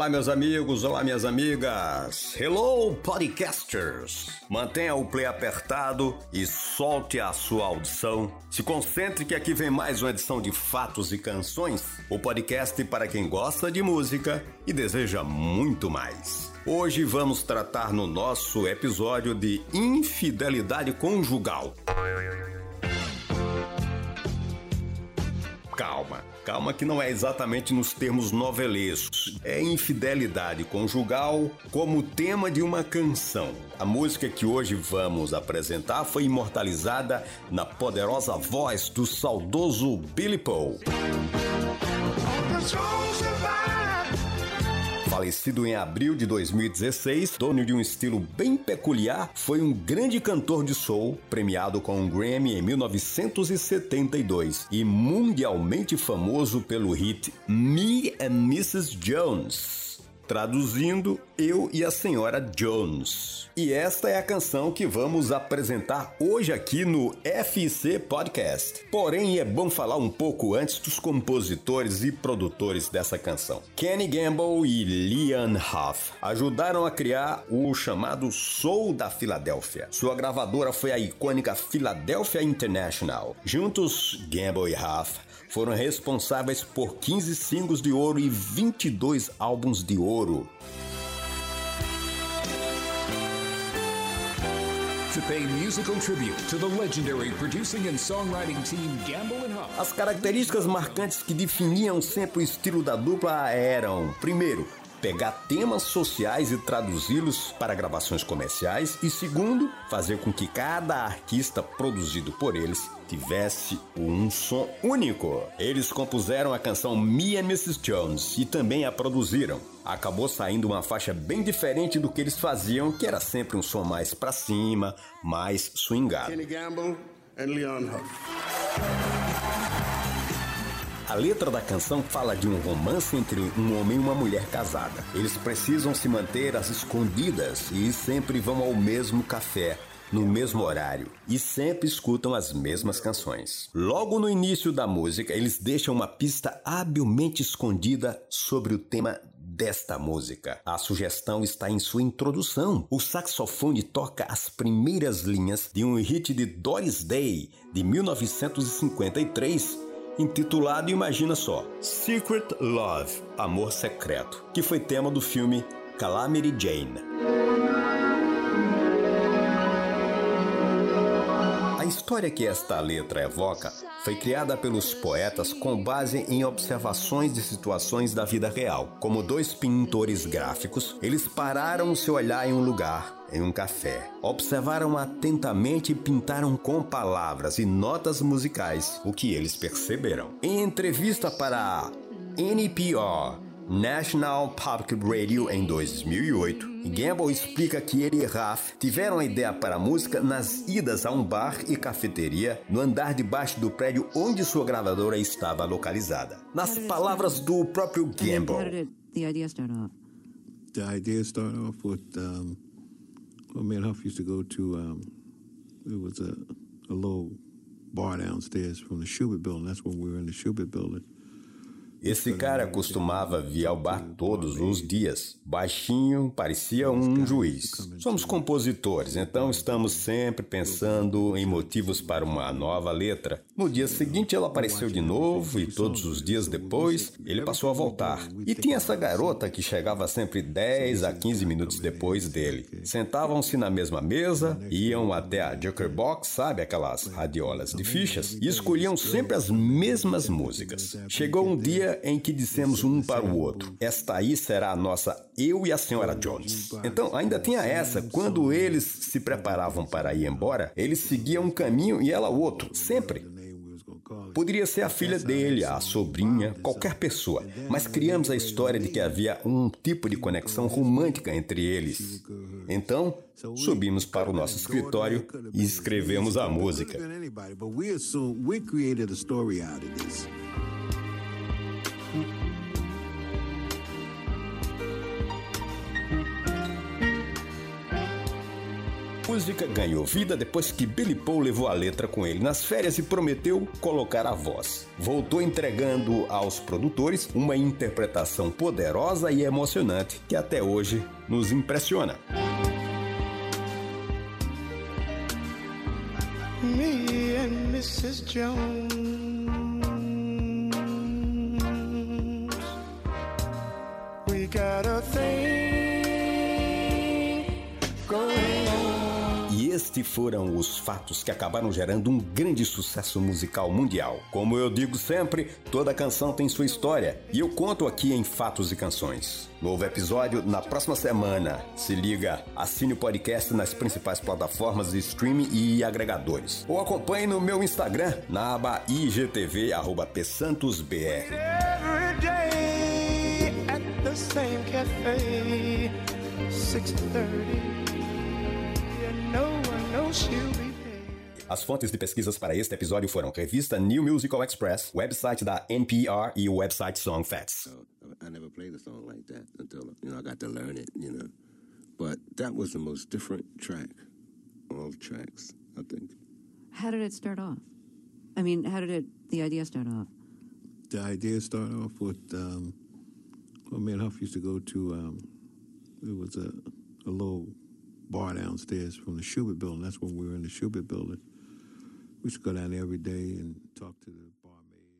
Olá, meus amigos, olá, minhas amigas. Hello, podcasters. Mantenha o play apertado e solte a sua audição. Se concentre que aqui vem mais uma edição de Fatos e Canções, o podcast para quem gosta de música e deseja muito mais. Hoje vamos tratar no nosso episódio de infidelidade conjugal. Calma, calma que não é exatamente nos termos novelescos. É infidelidade conjugal como tema de uma canção. A música que hoje vamos apresentar foi imortalizada na poderosa voz do saudoso Billy Paul. Falecido em abril de 2016, dono de um estilo bem peculiar, foi um grande cantor de soul, premiado com um Grammy em 1972 e mundialmente famoso pelo hit Me and Mrs. Jones traduzindo Eu e a Senhora Jones. E esta é a canção que vamos apresentar hoje aqui no FC Podcast. Porém, é bom falar um pouco antes dos compositores e produtores dessa canção. Kenny Gamble e Leon Huff ajudaram a criar o chamado Soul da Filadélfia. Sua gravadora foi a icônica Philadelphia International. Juntos, Gamble e Huff foram responsáveis por 15 singles de ouro e 22 álbuns de ouro. To pay musical tribute to the legendary producing and songwriting team Gamble and Huff. As características marcantes que definiam sempre o estilo da dupla eram, primeiro, pegar temas sociais e traduzi-los para gravações comerciais e segundo, fazer com que cada artista produzido por eles tivesse um som único. Eles compuseram a canção Me and Mrs. Jones e também a produziram. Acabou saindo uma faixa bem diferente do que eles faziam, que era sempre um som mais para cima, mais swingado. Kenny Gamble and Leon Huff. A letra da canção fala de um romance entre um homem e uma mulher casada. Eles precisam se manter às escondidas e sempre vão ao mesmo café, no mesmo horário e sempre escutam as mesmas canções. Logo no início da música, eles deixam uma pista habilmente escondida sobre o tema desta música. A sugestão está em sua introdução. O saxofone toca as primeiras linhas de um hit de Doris Day de 1953 intitulado, imagina só, Secret Love, Amor Secreto, que foi tema do filme Calamity Jane. A história que esta letra evoca foi criada pelos poetas com base em observações de situações da vida real. Como dois pintores gráficos, eles pararam seu olhar em um lugar em um café. Observaram atentamente e pintaram com palavras e notas musicais o que eles perceberam. Em entrevista para a NPR, National Public Radio em 2008, Gamble explica que ele e Raf tiveram a ideia para a música nas idas a um bar e cafeteria no andar de baixo do prédio onde sua gravadora estava localizada. Nas palavras do próprio Gamble. The idea start off? With um, well, me and Huff used to go to um, it was a, a little bar downstairs from the Schubert building. That's when we were in the Schubert building. Esse cara costumava vir ao bar todos os dias. Baixinho, parecia um juiz. Somos compositores, então estamos sempre pensando em motivos para uma nova letra. No dia seguinte ela apareceu de novo e todos os dias depois ele passou a voltar. E tinha essa garota que chegava sempre 10 a 15 minutos depois dele. Sentavam-se na mesma mesa, iam até a Jokerbox, sabe aquelas radiolas de fichas, e escolhiam sempre as mesmas músicas. Chegou um dia em que dissemos um para o outro: Esta aí será a nossa Eu e a Senhora Jones. Então, ainda tinha essa: quando eles se preparavam para ir embora, eles seguiam um caminho e ela outro, sempre. Poderia ser a filha dele, a sobrinha, qualquer pessoa, mas criamos a história de que havia um tipo de conexão romântica entre eles. Então, subimos para o nosso escritório e escrevemos a música. Música ganhou vida depois que Billy Paul levou a letra com ele nas férias e prometeu colocar a voz. Voltou entregando aos produtores uma interpretação poderosa e emocionante que até hoje nos impressiona. Me and Mrs. Jones We got a thing going estes foram os fatos que acabaram gerando um grande sucesso musical mundial. Como eu digo sempre, toda canção tem sua história e eu conto aqui em Fatos e Canções. Novo episódio na próxima semana. Se liga, assine o podcast nas principais plataformas de streaming e agregadores. Ou acompanhe no meu Instagram, na aba IGTV, arroba same cafe, 6:30. As fontes de pesquisas para este episódio foram revista New Musical Express, website da NPR e o website Songfacts. I never played a song like that until you know I got to learn it, you know. But that was the most different track of tracks, I think. How did it start off? I mean, how did it the idea start off? The idea started off with um, Well, me and Huff used to go to, um, it was a, a little bar downstairs from the Schubert building. That's when we were in the Schubert building. We used to go down there every day and talk to the barmaid.